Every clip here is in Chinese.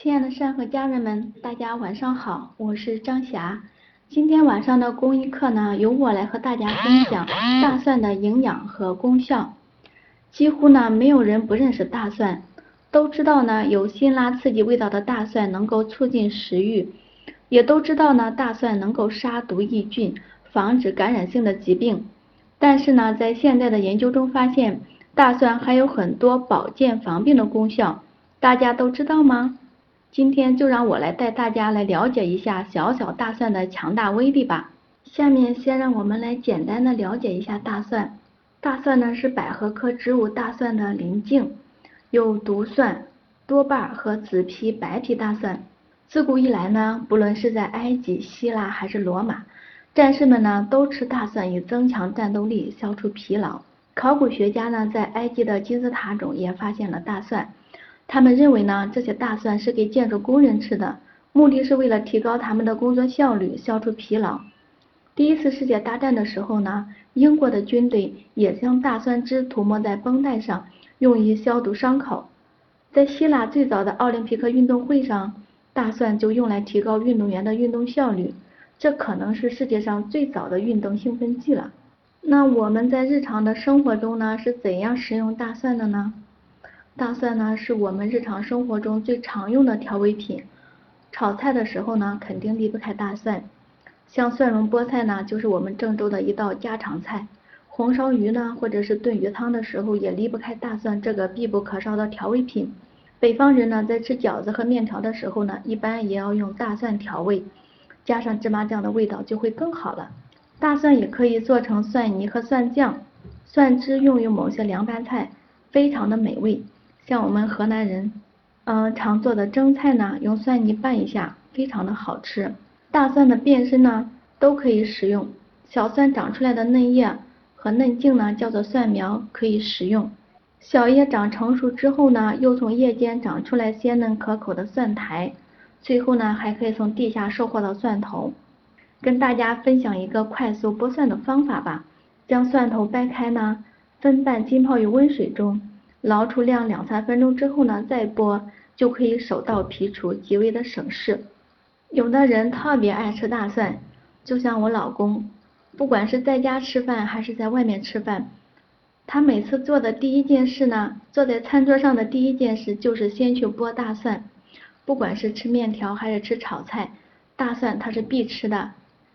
亲爱的善和家人们，大家晚上好，我是张霞。今天晚上的公益课呢，由我来和大家分享大蒜的营养和功效。几乎呢，没有人不认识大蒜，都知道呢，有辛辣刺激味道的大蒜能够促进食欲，也都知道呢，大蒜能够杀毒抑菌，防止感染性的疾病。但是呢，在现在的研究中发现，大蒜还有很多保健防病的功效，大家都知道吗？今天就让我来带大家来了解一下小小大蒜的强大威力吧。下面先让我们来简单的了解一下大蒜。大蒜呢是百合科植物大蒜的邻近，有毒蒜、多瓣和紫皮、白皮大蒜。自古以来呢，不论是在埃及、希腊还是罗马，战士们呢都吃大蒜以增强战斗力、消除疲劳。考古学家呢在埃及的金字塔中也发现了大蒜。他们认为呢，这些大蒜是给建筑工人吃的，目的是为了提高他们的工作效率，消除疲劳。第一次世界大战的时候呢，英国的军队也将大蒜汁涂抹在绷带上，用于消毒伤口。在希腊最早的奥林匹克运动会上，大蒜就用来提高运动员的运动效率，这可能是世界上最早的运动兴奋剂了。那我们在日常的生活中呢，是怎样食用大蒜的呢？大蒜呢，是我们日常生活中最常用的调味品。炒菜的时候呢，肯定离不开大蒜。像蒜蓉菠菜呢，就是我们郑州的一道家常菜。红烧鱼呢，或者是炖鱼汤的时候，也离不开大蒜这个必不可少的调味品。北方人呢，在吃饺子和面条的时候呢，一般也要用大蒜调味，加上芝麻酱的味道就会更好了。大蒜也可以做成蒜泥和蒜酱，蒜汁用于某些凉拌菜，非常的美味。像我们河南人，嗯，常做的蒸菜呢，用蒜泥拌一下，非常的好吃。大蒜的变身呢，都可以食用。小蒜长出来的嫩叶和嫩茎呢，叫做蒜苗，可以食用。小叶长成熟之后呢，又从叶间长出来鲜嫩可口的蒜苔。最后呢，还可以从地下收获到蒜头。跟大家分享一个快速剥蒜的方法吧。将蒜头掰开呢，分瓣浸泡于温水中。捞出晾两三分钟之后呢，再剥就可以手到皮除，极为的省事。有的人特别爱吃大蒜，就像我老公，不管是在家吃饭还是在外面吃饭，他每次做的第一件事呢，坐在餐桌上的第一件事就是先去剥大蒜。不管是吃面条还是吃炒菜，大蒜他是必吃的。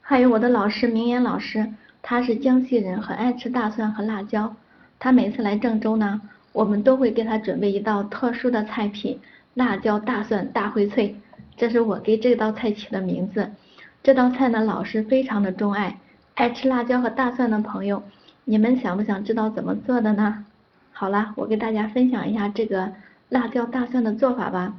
还有我的老师明言老师，他是江西人，很爱吃大蒜和辣椒。他每次来郑州呢。我们都会给他准备一道特殊的菜品——辣椒大蒜大烩脆，这是我给这道菜起的名字。这道菜呢，老师非常的钟爱。爱吃辣椒和大蒜的朋友，你们想不想知道怎么做的呢？好了，我给大家分享一下这个辣椒大蒜的做法吧。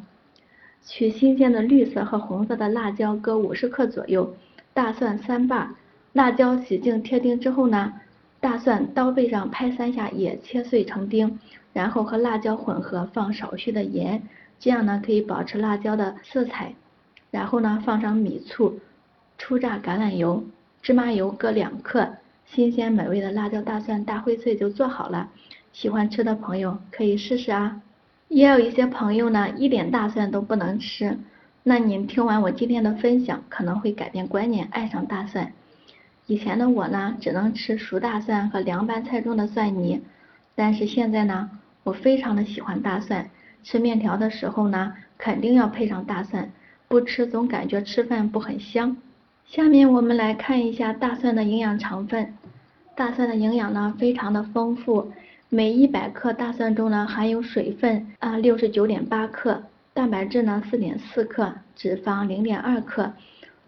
取新鲜的绿色和红色的辣椒各五十克左右，大蒜三瓣，辣椒洗净贴丁之后呢，大蒜刀背上拍三下也切碎成丁。然后和辣椒混合，放少许的盐，这样呢可以保持辣椒的色彩。然后呢放上米醋、初榨橄榄油、芝麻油各两克，新鲜美味的辣椒大蒜大烩脆就做好了。喜欢吃的朋友可以试试啊。也有一些朋友呢一点大蒜都不能吃，那您听完我今天的分享，可能会改变观念，爱上大蒜。以前的我呢只能吃熟大蒜和凉拌菜中的蒜泥，但是现在呢。我非常的喜欢大蒜，吃面条的时候呢，肯定要配上大蒜，不吃总感觉吃饭不很香。下面我们来看一下大蒜的营养成分。大蒜的营养呢非常的丰富，每一百克大蒜中呢含有水分啊六十九点八克，蛋白质呢四点四克，脂肪零点二克，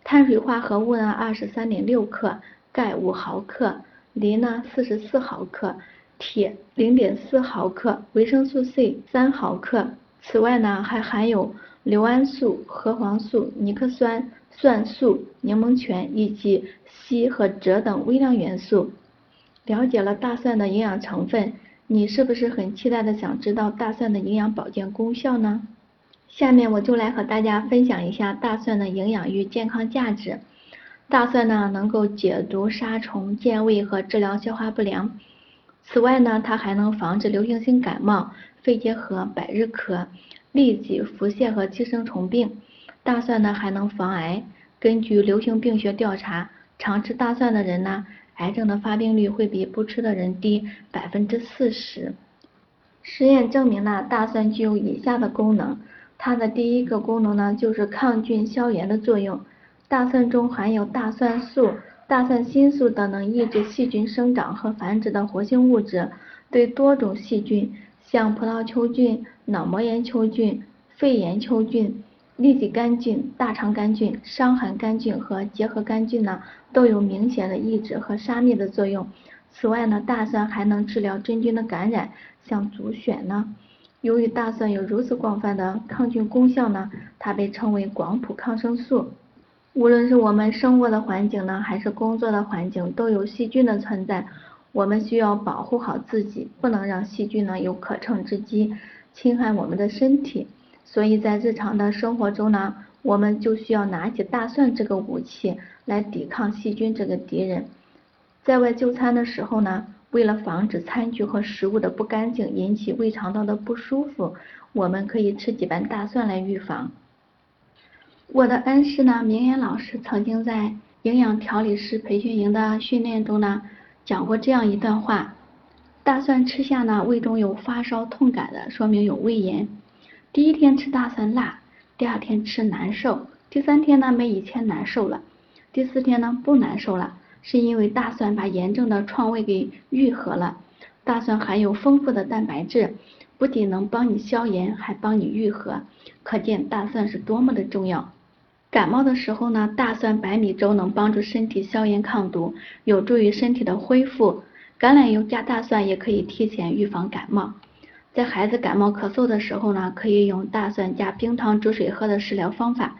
碳水化合物呢二十三点六克，钙五毫克，磷呢四十四毫克。铁零点四毫克，维生素 C 三毫克。此外呢，还含有硫胺素、核黄素、尼克酸、蒜素、柠檬醛以及硒和锗等微量元素。了解了大蒜的营养成分，你是不是很期待的想知道大蒜的营养保健功效呢？下面我就来和大家分享一下大蒜的营养与健康价值。大蒜呢，能够解毒、杀虫、健胃和治疗消化不良。此外呢，它还能防治流行性感冒、肺结核、百日咳，痢疾、腹泻和寄生虫病。大蒜呢还能防癌。根据流行病学调查，常吃大蒜的人呢，癌症的发病率会比不吃的人低百分之四十。实验证明呢，大蒜具有以下的功能。它的第一个功能呢，就是抗菌消炎的作用。大蒜中含有大蒜素、大蒜新素等能抑制细菌生长和繁殖的活性物质，对多种细菌，像葡萄球菌、脑膜炎球菌、肺炎球菌、痢疾杆菌、大肠杆菌、伤寒杆菌和结核杆菌呢，都有明显的抑制和杀灭的作用。此外呢，大蒜还能治疗真菌的感染，像足癣呢。由于大蒜有如此广泛的抗菌功效呢，它被称为广谱抗生素。无论是我们生活的环境呢，还是工作的环境，都有细菌的存在。我们需要保护好自己，不能让细菌呢有可乘之机，侵害我们的身体。所以在日常的生活中呢，我们就需要拿起大蒜这个武器来抵抗细菌这个敌人。在外就餐的时候呢。为了防止餐具和食物的不干净引起胃肠道的不舒服，我们可以吃几瓣大蒜来预防。我的恩师呢，明言老师曾经在营养调理师培训营的训练中呢，讲过这样一段话：大蒜吃下呢，胃中有发烧痛感的，说明有胃炎。第一天吃大蒜辣，第二天吃难受，第三天呢没以前难受了，第四天呢不难受了。是因为大蒜把炎症的创胃给愈合了。大蒜含有丰富的蛋白质，不仅能帮你消炎，还帮你愈合，可见大蒜是多么的重要。感冒的时候呢，大蒜白米粥能帮助身体消炎抗毒，有助于身体的恢复。橄榄油加大蒜也可以提前预防感冒。在孩子感冒咳嗽的时候呢，可以用大蒜加冰糖煮水喝的食疗方法。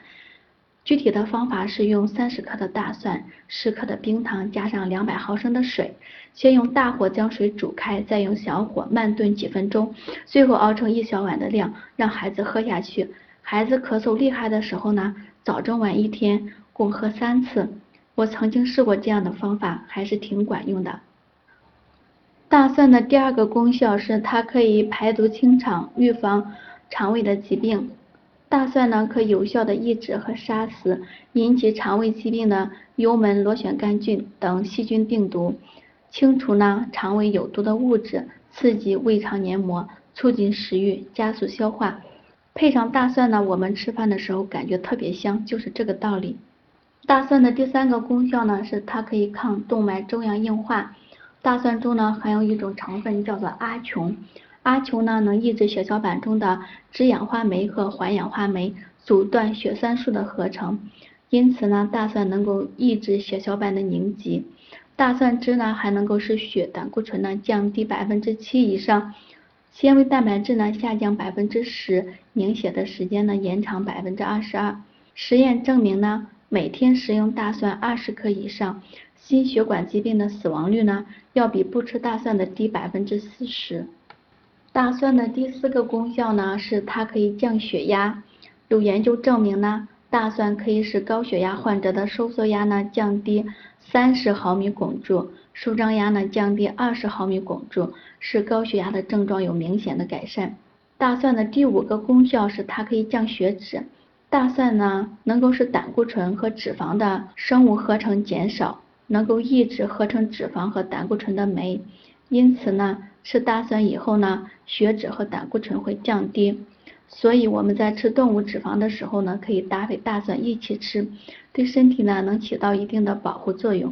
具体的方法是用三十克的大蒜、十克的冰糖，加上两百毫升的水，先用大火将水煮开，再用小火慢炖几分钟，最后熬成一小碗的量，让孩子喝下去。孩子咳嗽厉害的时候呢，早中晚一天共喝三次。我曾经试过这样的方法，还是挺管用的。大蒜的第二个功效是它可以排毒清肠，预防肠胃的疾病。大蒜呢，可有效的抑制和杀死引起肠胃疾病的幽门螺旋杆菌等细菌病毒，清除呢肠胃有毒的物质，刺激胃肠黏膜，促进食欲，加速消化。配上大蒜呢，我们吃饭的时候感觉特别香，就是这个道理。大蒜的第三个功效呢，是它可以抗动脉粥样硬化。大蒜中呢含有一种成分叫做阿琼。阿琼呢，能抑制血小板中的脂氧化酶和环氧化酶，阻断血栓素的合成。因此呢，大蒜能够抑制血小板的凝集。大蒜汁呢，还能够使血胆固醇呢降低百分之七以上，纤维蛋白质呢下降百分之十，凝血的时间呢延长百分之二十二。实验证明呢，每天食用大蒜二十克以上，心血管疾病的死亡率呢，要比不吃大蒜的低百分之四十。大蒜的第四个功效呢，是它可以降血压。有研究证明呢，大蒜可以使高血压患者的收缩压呢降低三十毫米汞柱，舒张压呢降低二十毫米汞柱，使高血压的症状有明显的改善。大蒜的第五个功效是它可以降血脂。大蒜呢，能够使胆固醇和脂肪的生物合成减少，能够抑制合成脂肪和胆固醇的酶。因此呢，吃大蒜以后呢，血脂和胆固醇会降低。所以我们在吃动物脂肪的时候呢，可以搭配大蒜一起吃，对身体呢能起到一定的保护作用。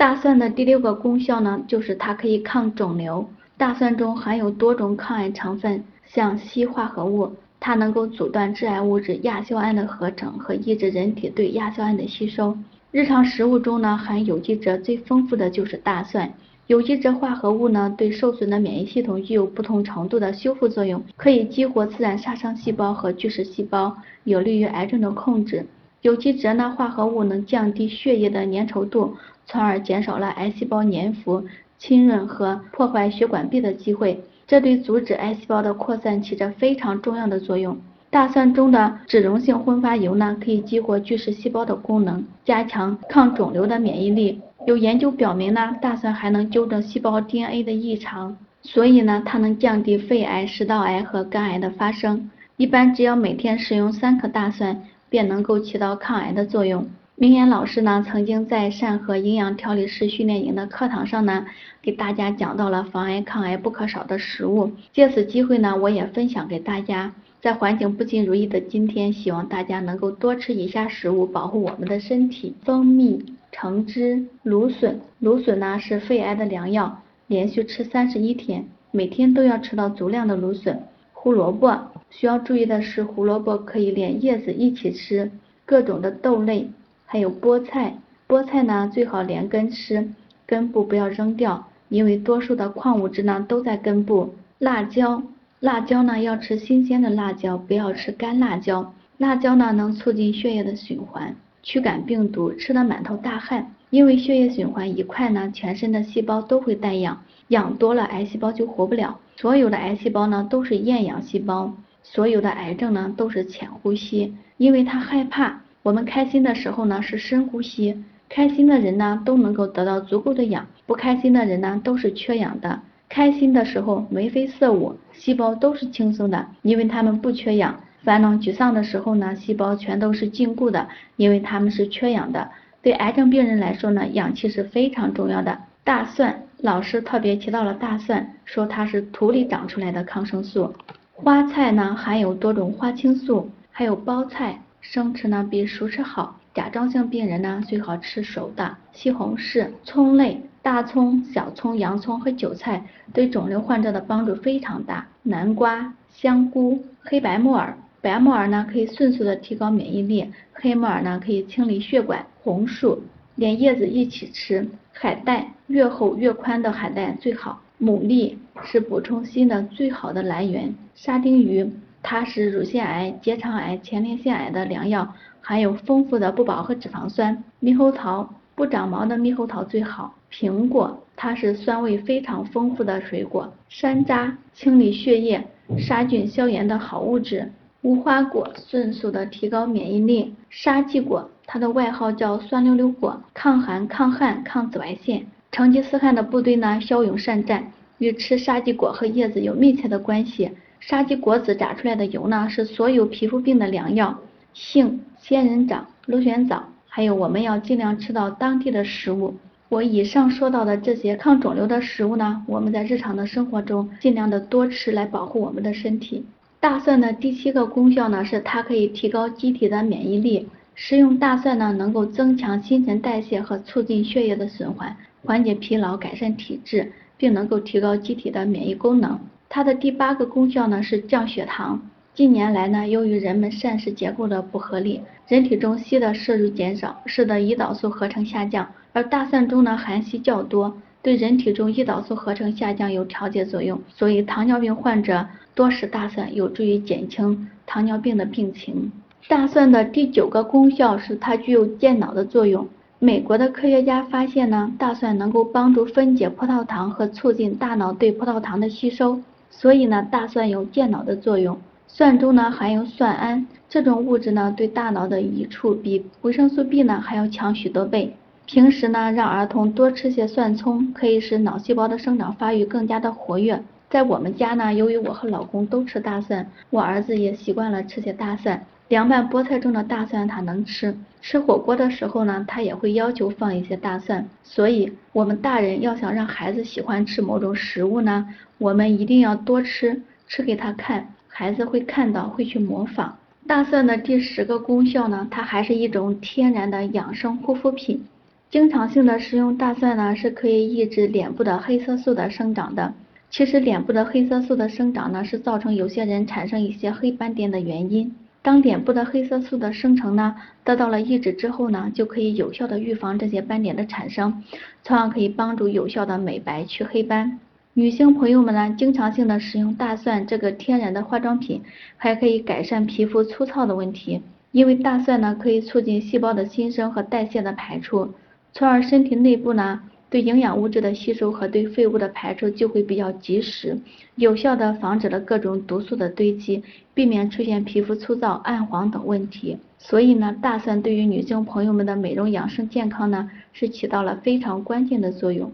大蒜的第六个功效呢，就是它可以抗肿瘤。大蒜中含有多种抗癌成分，像硒化合物，它能够阻断致癌物质亚硝胺的合成和抑制人体对亚硝胺的吸收。日常食物中呢，含有机质最丰富的就是大蒜。有机质化合物呢，对受损的免疫系统具有不同程度的修复作用，可以激活自然杀伤细胞和巨噬细胞，有利于癌症的控制。有机质呢化合物能降低血液的粘稠度，从而减少了癌细胞粘附、侵润和破坏血管壁的机会，这对阻止癌细胞的扩散起着非常重要的作用。大蒜中的脂溶性挥发油呢，可以激活巨噬细胞的功能，加强抗肿瘤的免疫力。有研究表明呢，大蒜还能纠正细胞 DNA 的异常，所以呢，它能降低肺癌、食道癌和肝癌的发生。一般只要每天食用三颗大蒜，便能够起到抗癌的作用。明眼老师呢，曾经在善和营养调理师训练营的课堂上呢，给大家讲到了防癌抗癌不可少的食物。借此机会呢，我也分享给大家。在环境不尽如意的今天，希望大家能够多吃以下食物，保护我们的身体：蜂蜜、橙汁、芦笋。芦笋呢是肺癌的良药，连续吃三十一天，每天都要吃到足量的芦笋。胡萝卜需要注意的是，胡萝卜可以连叶子一起吃。各种的豆类，还有菠菜，菠菜呢最好连根吃，根部不要扔掉，因为多数的矿物质呢都在根部。辣椒。辣椒呢要吃新鲜的辣椒，不要吃干辣椒。辣椒呢能促进血液的循环，驱赶病毒，吃得满头大汗。因为血液循环一快呢，全身的细胞都会带氧，氧多了癌细胞就活不了。所有的癌细胞呢都是厌氧细胞，所有的癌症呢都是浅呼吸，因为他害怕。我们开心的时候呢是深呼吸，开心的人呢都能够得到足够的氧，不开心的人呢都是缺氧的。开心的时候眉飞色舞，细胞都是轻松的，因为他们不缺氧；烦恼沮丧的时候呢，细胞全都是禁锢的，因为他们是缺氧的。对癌症病人来说呢，氧气是非常重要的。大蒜，老师特别提到了大蒜，说它是土里长出来的抗生素。花菜呢含有多种花青素，还有包菜，生吃呢比熟吃好。甲状腺病人呢最好吃熟的。西红柿，葱类。大葱、小葱、洋葱和韭菜对肿瘤患者的帮助非常大。南瓜、香菇、黑白木耳，白木耳呢可以迅速的提高免疫力，黑木耳呢可以清理血管。红薯连叶子一起吃。海带越厚越宽的海带最好。牡蛎是补充锌的最好的来源。沙丁鱼它是乳腺癌、结肠癌、前列腺癌的良药，含有丰富的不饱和脂肪酸。猕猴桃。不长毛的猕猴桃最好。苹果，它是酸味非常丰富的水果。山楂，清理血液、杀菌消炎的好物质。无花果，迅速的提高免疫力。沙棘果，它的外号叫酸溜溜果，抗寒、抗旱、抗紫外线。成吉思汗的部队呢，骁勇善战，与吃沙棘果和叶子有密切的关系。沙棘果子榨出来的油呢，是所有皮肤病的良药。杏、仙人掌、螺旋藻。还有我们要尽量吃到当地的食物。我以上说到的这些抗肿瘤的食物呢，我们在日常的生活中尽量的多吃，来保护我们的身体。大蒜的第七个功效呢，是它可以提高机体的免疫力。食用大蒜呢，能够增强新陈代谢和促进血液的循环，缓解疲劳，改善体质，并能够提高机体的免疫功能。它的第八个功效呢，是降血糖。近年来呢，由于人们膳食结构的不合理，人体中硒的摄入减少，使得胰岛素合成下降。而大蒜中呢含硒较多，对人体中胰岛素合成下降有调节作用。所以糖尿病患者多食大蒜，有助于减轻糖尿病的病情。大蒜的第九个功效是它具有健脑的作用。美国的科学家发现呢，大蒜能够帮助分解葡萄糖和促进大脑对葡萄糖的吸收，所以呢，大蒜有健脑的作用。蒜中呢含有蒜胺，这种物质呢对大脑的益处比维生素 B 呢还要强许多倍。平时呢让儿童多吃些蒜葱，可以使脑细胞的生长发育更加的活跃。在我们家呢，由于我和老公都吃大蒜，我儿子也习惯了吃些大蒜。凉拌菠菜中的大蒜他能吃，吃火锅的时候呢，他也会要求放一些大蒜。所以，我们大人要想让孩子喜欢吃某种食物呢，我们一定要多吃，吃给他看。孩子会看到，会去模仿。大蒜的第十个功效呢，它还是一种天然的养生护肤品。经常性的食用大蒜呢，是可以抑制脸部的黑色素的生长的。其实脸部的黑色素的生长呢，是造成有些人产生一些黑斑点的原因。当脸部的黑色素的生成呢，得到了抑制之后呢，就可以有效的预防这些斑点的产生，从而可以帮助有效的美白去黑斑。女性朋友们呢，经常性的使用大蒜这个天然的化妆品，还可以改善皮肤粗糙的问题。因为大蒜呢，可以促进细胞的新生和代谢的排出，从而身体内部呢，对营养物质的吸收和对废物的排出就会比较及时，有效的防止了各种毒素的堆积，避免出现皮肤粗糙、暗黄等问题。所以呢，大蒜对于女性朋友们的美容养生健康呢，是起到了非常关键的作用。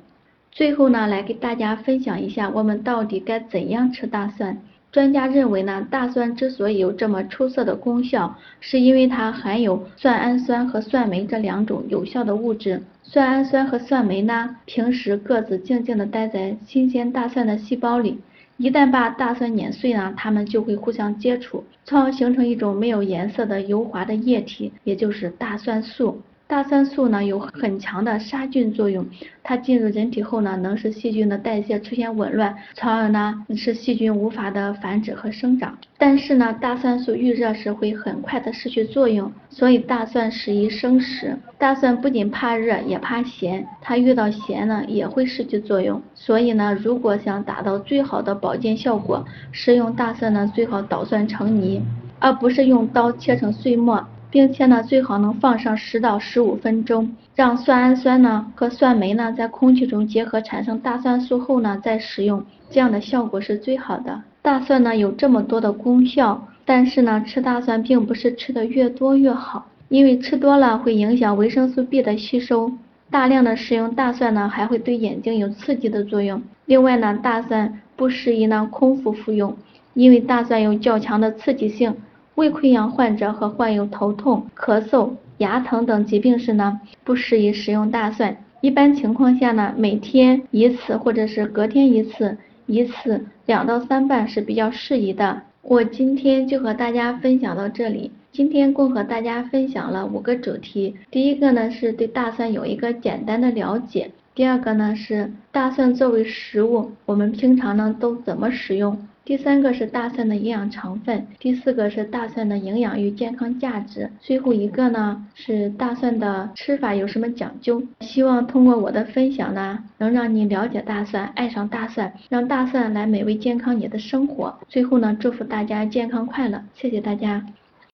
最后呢，来给大家分享一下我们到底该怎样吃大蒜。专家认为呢，大蒜之所以有这么出色的功效，是因为它含有蒜氨酸和蒜酶这两种有效的物质。蒜氨酸和蒜酶呢，平时各自静静地待在新鲜大蒜的细胞里，一旦把大蒜碾碎呢，它们就会互相接触，从而形成一种没有颜色的油滑的液体，也就是大蒜素。大蒜素呢有很强的杀菌作用，它进入人体后呢，能使细菌的代谢出现紊乱，从而呢使细菌无法的繁殖和生长。但是呢，大蒜素遇热时会很快的失去作用，所以大蒜适宜生食。大蒜不仅怕热，也怕咸，它遇到咸呢也会失去作用。所以呢，如果想达到最好的保健效果，食用大蒜呢最好捣蒜成泥，而不是用刀切成碎末。并且呢，最好能放上十到十五分钟，让蒜氨酸呢和蒜酶呢在空气中结合产生大蒜素后呢再食用，这样的效果是最好的。大蒜呢有这么多的功效，但是呢吃大蒜并不是吃的越多越好，因为吃多了会影响维生素 B 的吸收。大量的食用大蒜呢还会对眼睛有刺激的作用。另外呢，大蒜不适宜呢空腹服用，因为大蒜有较强的刺激性。胃溃疡患者和患有头痛、咳嗽、牙疼等疾病时呢，不适宜食用大蒜。一般情况下呢，每天一次或者是隔天一次，一次两到三瓣是比较适宜的。我今天就和大家分享到这里。今天共和大家分享了五个主题。第一个呢是对大蒜有一个简单的了解。第二个呢是大蒜作为食物，我们平常呢都怎么使用？第三个是大蒜的营养成分，第四个是大蒜的营养与健康价值，最后一个呢是大蒜的吃法有什么讲究？希望通过我的分享呢，能让你了解大蒜，爱上大蒜，让大蒜来美味健康你的生活。最后呢，祝福大家健康快乐，谢谢大家。